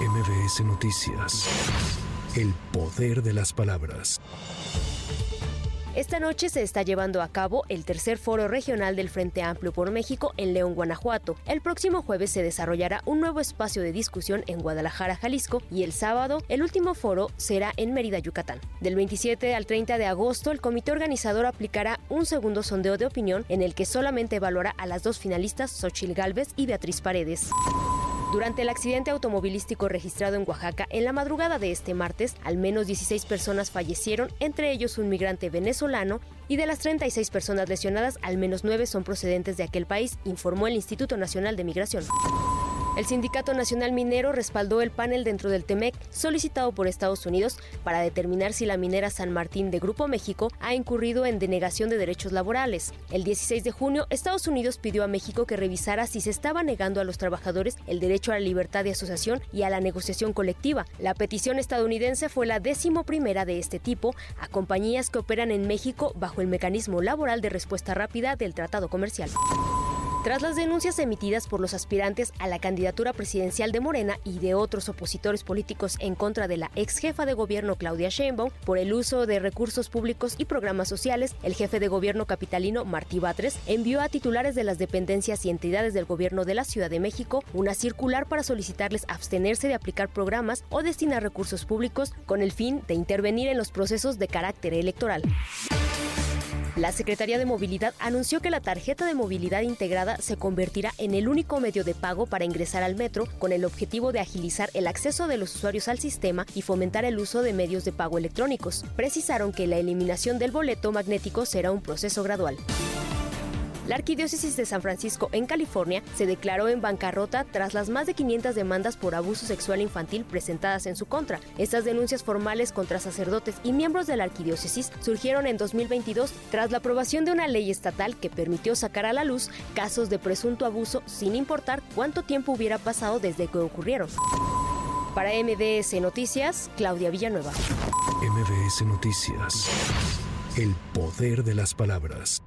MBS Noticias. El poder de las palabras. Esta noche se está llevando a cabo el tercer foro regional del Frente Amplio por México en León, Guanajuato. El próximo jueves se desarrollará un nuevo espacio de discusión en Guadalajara, Jalisco, y el sábado el último foro será en Mérida, Yucatán. Del 27 al 30 de agosto, el comité organizador aplicará un segundo sondeo de opinión en el que solamente evaluará a las dos finalistas, Xochil Gálvez y Beatriz Paredes. Durante el accidente automovilístico registrado en Oaxaca en la madrugada de este martes, al menos 16 personas fallecieron, entre ellos un migrante venezolano, y de las 36 personas lesionadas, al menos 9 son procedentes de aquel país, informó el Instituto Nacional de Migración. El Sindicato Nacional Minero respaldó el panel dentro del TEMEC solicitado por Estados Unidos para determinar si la minera San Martín de Grupo México ha incurrido en denegación de derechos laborales. El 16 de junio, Estados Unidos pidió a México que revisara si se estaba negando a los trabajadores el derecho a la libertad de asociación y a la negociación colectiva. La petición estadounidense fue la décimo primera de este tipo a compañías que operan en México bajo el mecanismo laboral de respuesta rápida del Tratado Comercial. Tras las denuncias emitidas por los aspirantes a la candidatura presidencial de Morena y de otros opositores políticos en contra de la ex jefa de gobierno Claudia Sheinbaum por el uso de recursos públicos y programas sociales, el jefe de gobierno capitalino Martí Batres envió a titulares de las dependencias y entidades del gobierno de la Ciudad de México una circular para solicitarles abstenerse de aplicar programas o destinar recursos públicos con el fin de intervenir en los procesos de carácter electoral. La Secretaría de Movilidad anunció que la tarjeta de movilidad integrada se convertirá en el único medio de pago para ingresar al metro con el objetivo de agilizar el acceso de los usuarios al sistema y fomentar el uso de medios de pago electrónicos. Precisaron que la eliminación del boleto magnético será un proceso gradual. La Arquidiócesis de San Francisco, en California, se declaró en bancarrota tras las más de 500 demandas por abuso sexual infantil presentadas en su contra. Estas denuncias formales contra sacerdotes y miembros de la Arquidiócesis surgieron en 2022 tras la aprobación de una ley estatal que permitió sacar a la luz casos de presunto abuso sin importar cuánto tiempo hubiera pasado desde que ocurrieron. Para MBS Noticias, Claudia Villanueva. MBS Noticias. El poder de las palabras.